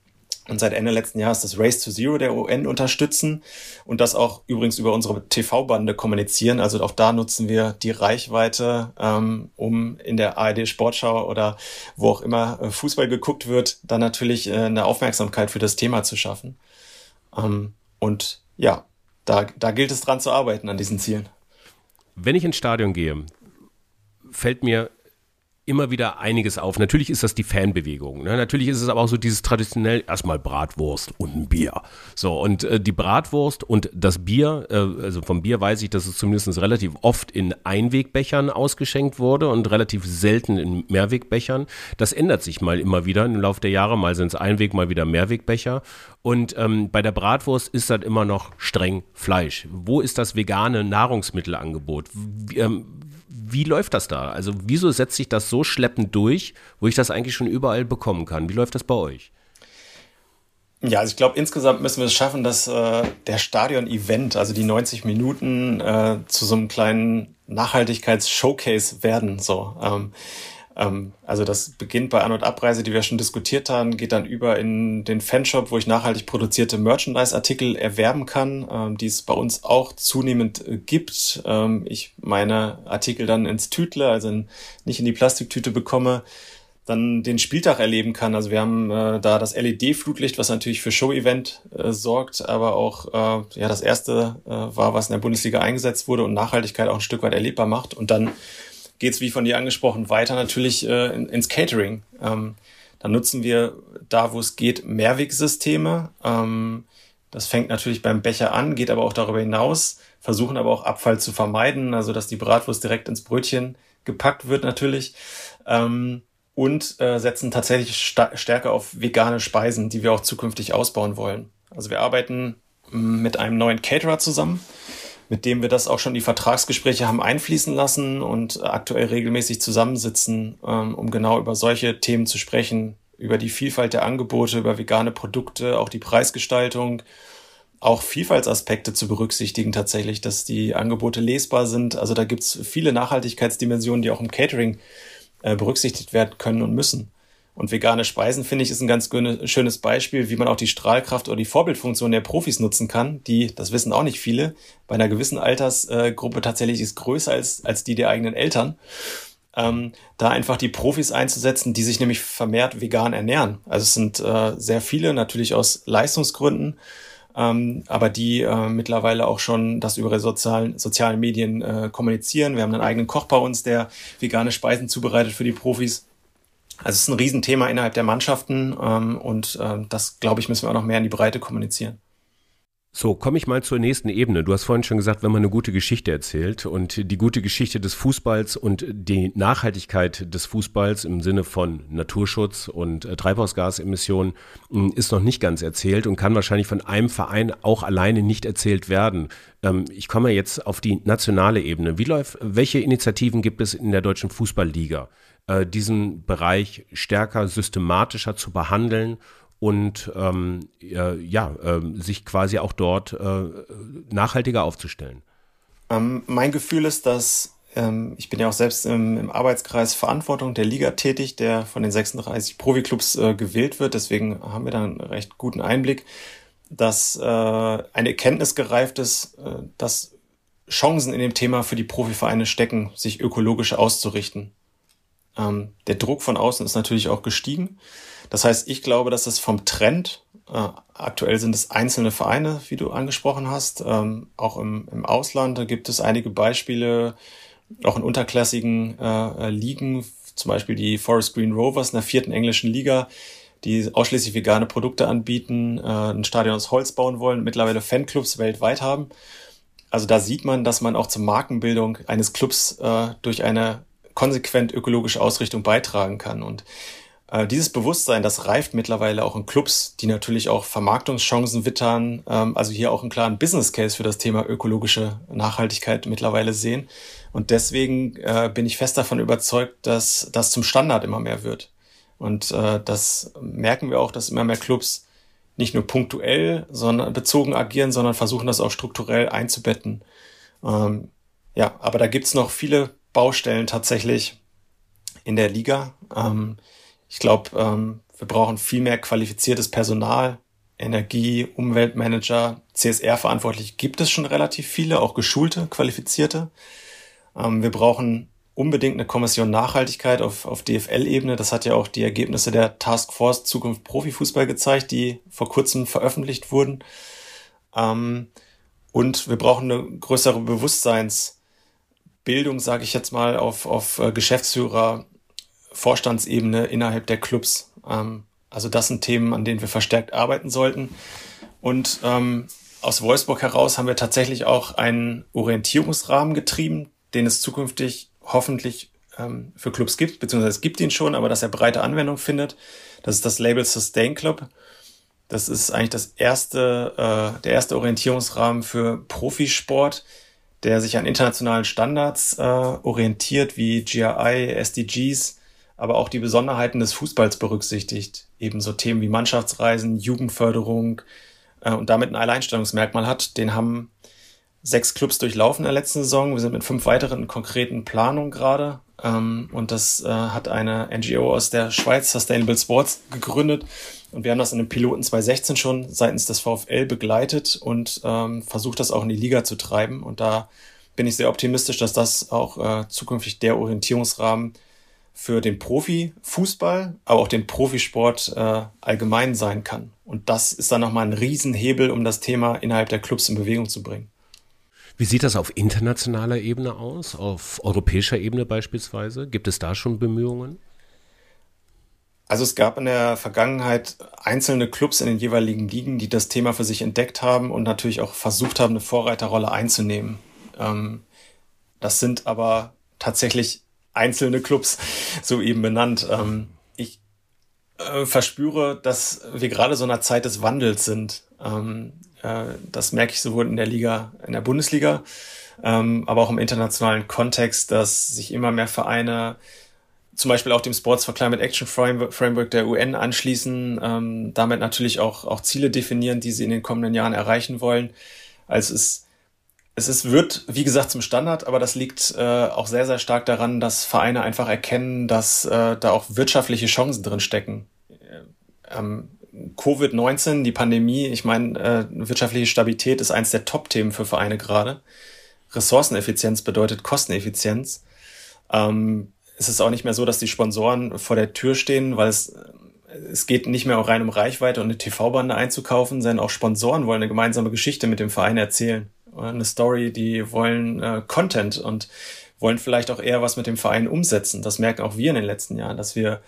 und seit Ende letzten Jahres das Race to Zero der UN unterstützen und das auch übrigens über unsere TV-Bande kommunizieren. Also auch da nutzen wir die Reichweite, ähm, um in der ARD Sportschau oder wo auch immer äh, Fußball geguckt wird, dann natürlich äh, eine Aufmerksamkeit für das Thema zu schaffen. Ähm, und ja, da, da gilt es dran zu arbeiten an diesen Zielen. Wenn ich ins Stadion gehe, fällt mir immer wieder einiges auf. Natürlich ist das die Fanbewegung. Ne? Natürlich ist es aber auch so dieses traditionell erstmal Bratwurst und ein Bier. So, und äh, die Bratwurst und das Bier, äh, also vom Bier weiß ich, dass es zumindest relativ oft in Einwegbechern ausgeschenkt wurde und relativ selten in Mehrwegbechern. Das ändert sich mal immer wieder im Laufe der Jahre. Mal sind es Einweg, mal wieder Mehrwegbecher. Und ähm, bei der Bratwurst ist das immer noch streng Fleisch. Wo ist das vegane Nahrungsmittelangebot? Wie, ähm, wie läuft das da? Also wieso setzt sich das so schleppend durch, wo ich das eigentlich schon überall bekommen kann? Wie läuft das bei euch? Ja, also ich glaube, insgesamt müssen wir es schaffen, dass äh, der Stadion-Event, also die 90 Minuten, äh, zu so einem kleinen Nachhaltigkeits-Showcase werden. So, ähm, also das beginnt bei An- und Abreise, die wir schon diskutiert haben, geht dann über in den Fanshop, wo ich nachhaltig produzierte Merchandise-Artikel erwerben kann, ähm, die es bei uns auch zunehmend äh, gibt. Ähm, ich meine Artikel dann ins Tütle, also nicht in die Plastiktüte bekomme dann den Spieltag erleben kann. Also wir haben äh, da das LED-Flutlicht, was natürlich für Show-Event äh, sorgt, aber auch ja das erste war, was in der Bundesliga eingesetzt wurde und Nachhaltigkeit auch ein Stück weit erlebbar macht. Und dann geht's wie von dir angesprochen, weiter natürlich äh, in, ins Catering. Ähm, dann nutzen wir da, wo es geht, Mehrwegsysteme. Ähm, das fängt natürlich beim Becher an, geht aber auch darüber hinaus, versuchen aber auch Abfall zu vermeiden, also dass die Bratwurst direkt ins Brötchen gepackt wird natürlich. Ähm, und äh, setzen tatsächlich stärker auf vegane Speisen, die wir auch zukünftig ausbauen wollen. Also wir arbeiten mm, mit einem neuen Caterer zusammen, mit dem wir das auch schon die Vertragsgespräche haben einfließen lassen und aktuell regelmäßig zusammensitzen, ähm, um genau über solche Themen zu sprechen, über die Vielfalt der Angebote, über vegane Produkte, auch die Preisgestaltung, auch Vielfaltsaspekte zu berücksichtigen tatsächlich, dass die Angebote lesbar sind. Also da gibt's viele Nachhaltigkeitsdimensionen, die auch im Catering äh, berücksichtigt werden können und müssen. Und vegane Speisen, finde ich, ist ein ganz schönes Beispiel, wie man auch die Strahlkraft oder die Vorbildfunktion der Profis nutzen kann, die, das wissen auch nicht viele, bei einer gewissen Altersgruppe tatsächlich ist größer als, als die der eigenen Eltern. Ähm, da einfach die Profis einzusetzen, die sich nämlich vermehrt vegan ernähren. Also es sind äh, sehr viele, natürlich aus Leistungsgründen, ähm, aber die äh, mittlerweile auch schon das über sozialen, sozialen Medien äh, kommunizieren. Wir haben einen eigenen Koch bei uns, der vegane Speisen zubereitet für die Profis. Also es ist ein Riesenthema innerhalb der Mannschaften ähm, und äh, das, glaube ich, müssen wir auch noch mehr in die Breite kommunizieren. So, komme ich mal zur nächsten Ebene. Du hast vorhin schon gesagt, wenn man eine gute Geschichte erzählt und die gute Geschichte des Fußballs und die Nachhaltigkeit des Fußballs im Sinne von Naturschutz und äh, Treibhausgasemissionen hm, ist noch nicht ganz erzählt und kann wahrscheinlich von einem Verein auch alleine nicht erzählt werden. Ähm, ich komme jetzt auf die nationale Ebene. Wie läuft, welche Initiativen gibt es in der deutschen Fußballliga? Äh, diesen Bereich stärker systematischer zu behandeln und ähm, äh, ja, äh, sich quasi auch dort äh, nachhaltiger aufzustellen? Ähm, mein Gefühl ist, dass ähm, ich bin ja auch selbst im, im, Arbeitskreis Verantwortung der Liga tätig, der von den 36 Profiklubs äh, gewählt wird. Deswegen haben wir da einen recht guten Einblick, dass äh, eine Erkenntnis gereift ist, dass Chancen in dem Thema für die Profivereine stecken, sich ökologisch auszurichten. Ähm, der Druck von außen ist natürlich auch gestiegen. Das heißt, ich glaube, dass es vom Trend, äh, aktuell sind es einzelne Vereine, wie du angesprochen hast, ähm, auch im, im Ausland, da gibt es einige Beispiele, auch in unterklassigen äh, Ligen, zum Beispiel die Forest Green Rovers in der vierten englischen Liga, die ausschließlich vegane Produkte anbieten, äh, ein Stadion aus Holz bauen wollen, mittlerweile Fanclubs weltweit haben. Also da sieht man, dass man auch zur Markenbildung eines Clubs äh, durch eine konsequent ökologische Ausrichtung beitragen kann. Und äh, dieses Bewusstsein, das reift mittlerweile auch in Clubs, die natürlich auch Vermarktungschancen wittern, ähm, also hier auch einen klaren Business Case für das Thema ökologische Nachhaltigkeit mittlerweile sehen. Und deswegen äh, bin ich fest davon überzeugt, dass das zum Standard immer mehr wird. Und äh, das merken wir auch, dass immer mehr Clubs nicht nur punktuell sondern bezogen agieren, sondern versuchen das auch strukturell einzubetten. Ähm, ja, aber da gibt's noch viele Baustellen tatsächlich in der Liga. Ähm, ich glaube, ähm, wir brauchen viel mehr qualifiziertes Personal, Energie, Umweltmanager, CSR-verantwortlich gibt es schon relativ viele, auch geschulte, qualifizierte. Ähm, wir brauchen unbedingt eine Kommission Nachhaltigkeit auf, auf DFL-Ebene. Das hat ja auch die Ergebnisse der Taskforce Zukunft Profifußball gezeigt, die vor kurzem veröffentlicht wurden. Ähm, und wir brauchen eine größere Bewusstseins- Bildung, sage ich jetzt mal, auf, auf äh, Geschäftsführer, Vorstandsebene innerhalb der Clubs. Ähm, also das sind Themen, an denen wir verstärkt arbeiten sollten. Und ähm, aus Wolfsburg heraus haben wir tatsächlich auch einen Orientierungsrahmen getrieben, den es zukünftig hoffentlich ähm, für Clubs gibt, beziehungsweise es gibt ihn schon, aber dass er breite Anwendung findet. Das ist das Label Sustain Club. Das ist eigentlich das erste, äh, der erste Orientierungsrahmen für Profisport, der sich an internationalen Standards äh, orientiert, wie GRI, SDGs, aber auch die Besonderheiten des Fußballs berücksichtigt. Ebenso Themen wie Mannschaftsreisen, Jugendförderung äh, und damit ein Alleinstellungsmerkmal hat. Den haben sechs Clubs durchlaufen in der letzten Saison. Wir sind mit fünf weiteren konkreten Planungen gerade. Ähm, und das äh, hat eine NGO aus der Schweiz, Sustainable Sports, gegründet und wir haben das in dem Piloten 2016 schon seitens des VfL begleitet und ähm, versucht, das auch in die Liga zu treiben. Und da bin ich sehr optimistisch, dass das auch äh, zukünftig der Orientierungsrahmen für den Profifußball, aber auch den Profisport äh, allgemein sein kann. Und das ist dann nochmal ein Riesenhebel, um das Thema innerhalb der Clubs in Bewegung zu bringen. Wie sieht das auf internationaler Ebene aus, auf europäischer Ebene beispielsweise? Gibt es da schon Bemühungen? Also es gab in der Vergangenheit einzelne Clubs in den jeweiligen Ligen, die das Thema für sich entdeckt haben und natürlich auch versucht haben, eine Vorreiterrolle einzunehmen. Ähm, das sind aber tatsächlich einzelne Clubs, [LAUGHS] so eben benannt. Ähm, ich äh, verspüre, dass wir gerade so in einer Zeit des Wandels sind. Äh, das merke ich sowohl in der Liga, in der Bundesliga, ähm, aber auch im internationalen Kontext, dass sich immer mehr Vereine zum Beispiel auch dem Sports for Climate Action Framework der UN anschließen, ähm, damit natürlich auch, auch Ziele definieren, die sie in den kommenden Jahren erreichen wollen. Also es es ist, wird, wie gesagt, zum Standard, aber das liegt äh, auch sehr, sehr stark daran, dass Vereine einfach erkennen, dass äh, da auch wirtschaftliche Chancen drin stecken. Ähm, Covid-19, die Pandemie, ich meine, äh, wirtschaftliche Stabilität ist eins der Top-Themen für Vereine gerade. Ressourceneffizienz bedeutet Kosteneffizienz. Ähm, es ist auch nicht mehr so, dass die Sponsoren vor der Tür stehen, weil es, es geht nicht mehr auch rein um Reichweite und eine TV-Bande einzukaufen, sondern auch Sponsoren wollen eine gemeinsame Geschichte mit dem Verein erzählen eine Story, die wollen äh, Content und wollen vielleicht auch eher was mit dem Verein umsetzen. Das merken auch wir in den letzten Jahren, dass wir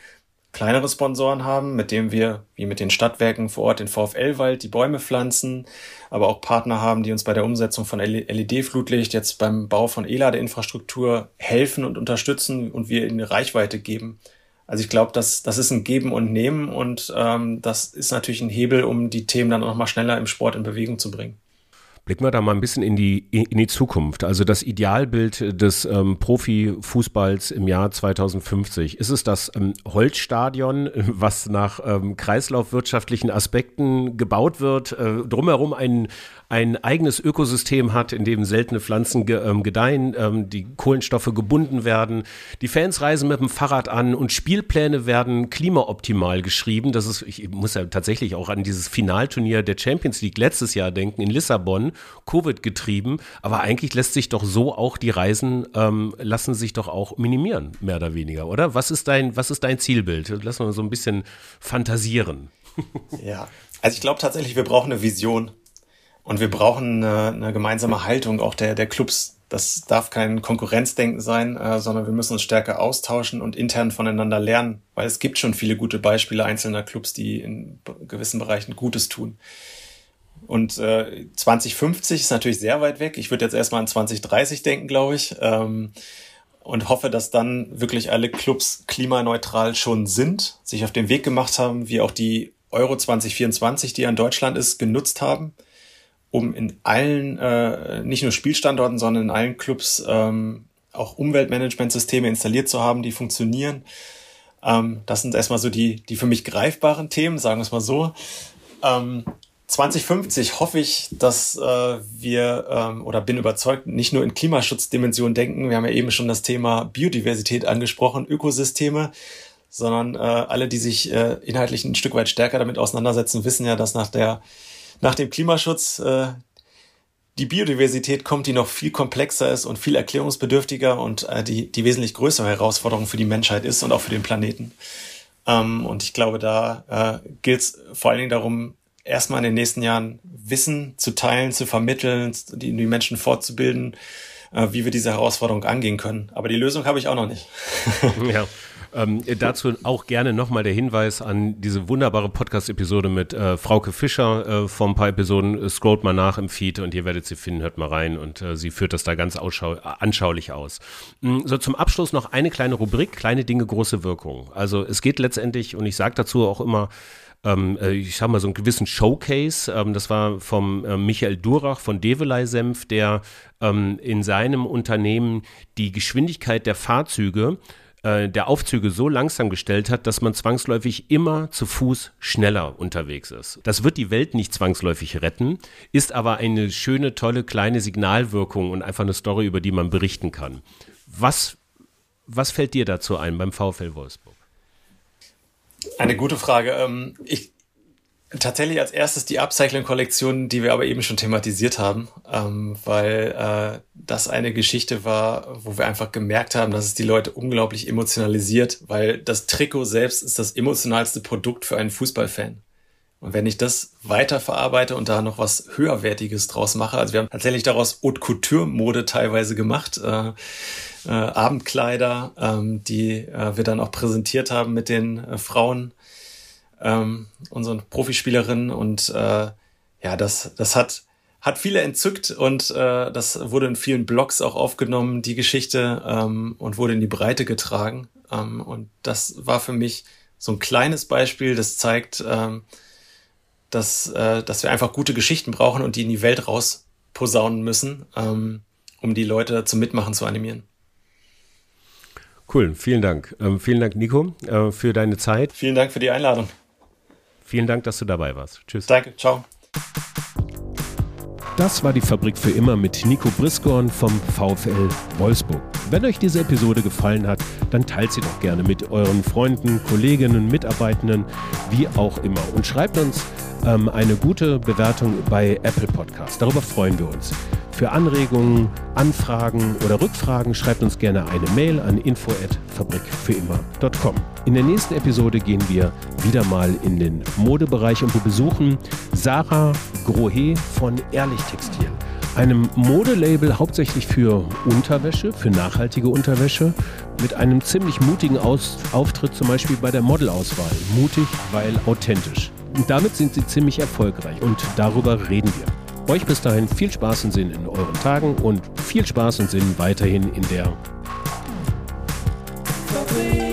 kleinere Sponsoren haben, mit denen wir, wie mit den Stadtwerken vor Ort, den VfL-Wald, die Bäume pflanzen, aber auch Partner haben, die uns bei der Umsetzung von LED-Flutlicht, jetzt beim Bau von E-Ladeinfrastruktur helfen und unterstützen und wir ihnen Reichweite geben. Also ich glaube, das, das ist ein Geben und Nehmen und ähm, das ist natürlich ein Hebel, um die Themen dann auch noch mal schneller im Sport in Bewegung zu bringen. Blicken wir da mal ein bisschen in die, in die Zukunft. Also das Idealbild des ähm, Profifußballs im Jahr 2050. Ist es das ähm, Holzstadion, [LAUGHS] was nach ähm, kreislaufwirtschaftlichen Aspekten gebaut wird, äh, drumherum ein, ein eigenes Ökosystem hat, in dem seltene Pflanzen ge, ähm, gedeihen, ähm, die Kohlenstoffe gebunden werden. Die Fans reisen mit dem Fahrrad an und Spielpläne werden klimaoptimal geschrieben. Das ist, ich muss ja tatsächlich auch an dieses Finalturnier der Champions League letztes Jahr denken in Lissabon, Covid getrieben. Aber eigentlich lässt sich doch so auch die Reisen ähm, lassen sich doch auch minimieren, mehr oder weniger, oder? Was ist dein, was ist dein Zielbild? Lass uns so ein bisschen fantasieren. Ja, also ich glaube tatsächlich, wir brauchen eine Vision. Und wir brauchen eine, eine gemeinsame Haltung auch der, der Clubs. Das darf kein Konkurrenzdenken sein, äh, sondern wir müssen uns stärker austauschen und intern voneinander lernen, weil es gibt schon viele gute Beispiele einzelner Clubs, die in gewissen Bereichen Gutes tun. Und äh, 2050 ist natürlich sehr weit weg. Ich würde jetzt erstmal an 2030 denken, glaube ich. Ähm, und hoffe, dass dann wirklich alle Clubs klimaneutral schon sind, sich auf den Weg gemacht haben, wie auch die Euro 2024, die an Deutschland ist, genutzt haben um in allen, äh, nicht nur Spielstandorten, sondern in allen Clubs ähm, auch Umweltmanagementsysteme installiert zu haben, die funktionieren. Ähm, das sind erstmal so die, die für mich greifbaren Themen, sagen wir es mal so. Ähm, 2050 hoffe ich, dass äh, wir ähm, oder bin überzeugt, nicht nur in Klimaschutzdimensionen denken. Wir haben ja eben schon das Thema Biodiversität angesprochen, Ökosysteme, sondern äh, alle, die sich äh, inhaltlich ein Stück weit stärker damit auseinandersetzen, wissen ja, dass nach der nach dem Klimaschutz äh, die Biodiversität kommt, die noch viel komplexer ist und viel erklärungsbedürftiger und äh, die, die wesentlich größere Herausforderung für die Menschheit ist und auch für den Planeten. Ähm, und ich glaube, da äh, gilt es vor allen Dingen darum, erstmal in den nächsten Jahren Wissen zu teilen, zu vermitteln, die, die Menschen fortzubilden, äh, wie wir diese Herausforderung angehen können. Aber die Lösung habe ich auch noch nicht. [LAUGHS] ja. Ähm, dazu auch gerne nochmal der Hinweis an diese wunderbare Podcast-Episode mit äh, Frauke Fischer äh, vor ein paar Episoden. Äh, scrollt mal nach im Feed und ihr werdet sie finden, hört mal rein und äh, sie führt das da ganz anschaulich aus. Mm, so zum Abschluss noch eine kleine Rubrik, kleine Dinge, große Wirkung. Also es geht letztendlich, und ich sage dazu auch immer, ähm, äh, ich habe mal so einen gewissen Showcase. Ähm, das war vom äh, Michael Durach von Develei Senf, der ähm, in seinem Unternehmen die Geschwindigkeit der Fahrzeuge äh, der Aufzüge so langsam gestellt hat, dass man zwangsläufig immer zu Fuß schneller unterwegs ist. Das wird die Welt nicht zwangsläufig retten, ist aber eine schöne, tolle, kleine Signalwirkung und einfach eine Story, über die man berichten kann. Was, was fällt dir dazu ein beim VfL Wolfsburg? Eine gute Frage. Ähm, ich, Tatsächlich als erstes die Upcycling-Kollektion, die wir aber eben schon thematisiert haben, ähm, weil äh, das eine Geschichte war, wo wir einfach gemerkt haben, dass es die Leute unglaublich emotionalisiert, weil das Trikot selbst ist das emotionalste Produkt für einen Fußballfan. Und wenn ich das weiter verarbeite und da noch was höherwertiges draus mache, also wir haben tatsächlich daraus Haute Couture Mode teilweise gemacht, äh, äh, Abendkleider, ähm, die äh, wir dann auch präsentiert haben mit den äh, Frauen ähm, unseren Profispielerinnen und äh, ja, das, das hat, hat viele entzückt und äh, das wurde in vielen Blogs auch aufgenommen, die Geschichte ähm, und wurde in die Breite getragen. Ähm, und das war für mich so ein kleines Beispiel, das zeigt, ähm, dass, äh, dass wir einfach gute Geschichten brauchen und die in die Welt rausposaunen müssen, ähm, um die Leute zum Mitmachen zu animieren. Cool, vielen Dank. Ähm, vielen Dank, Nico, äh, für deine Zeit. Vielen Dank für die Einladung. Vielen Dank, dass du dabei warst. Tschüss. Danke, ciao. Das war die Fabrik für immer mit Nico Briskorn vom VfL Wolfsburg. Wenn euch diese Episode gefallen hat, dann teilt sie doch gerne mit euren Freunden, Kolleginnen, Mitarbeitenden, wie auch immer. Und schreibt uns ähm, eine gute Bewertung bei Apple Podcast. Darüber freuen wir uns. Für Anregungen, Anfragen oder Rückfragen schreibt uns gerne eine Mail an info@fabrikfürimmer.com. In der nächsten Episode gehen wir wieder mal in den Modebereich und wir besuchen Sarah Grohe von Ehrlich Textil, einem Modelabel hauptsächlich für Unterwäsche, für nachhaltige Unterwäsche, mit einem ziemlich mutigen Aus Auftritt zum Beispiel bei der Modelauswahl. Mutig, weil authentisch. Und damit sind sie ziemlich erfolgreich und darüber reden wir. Euch bis dahin viel Spaß und Sinn in euren Tagen und viel Spaß und Sinn weiterhin in der Fabrik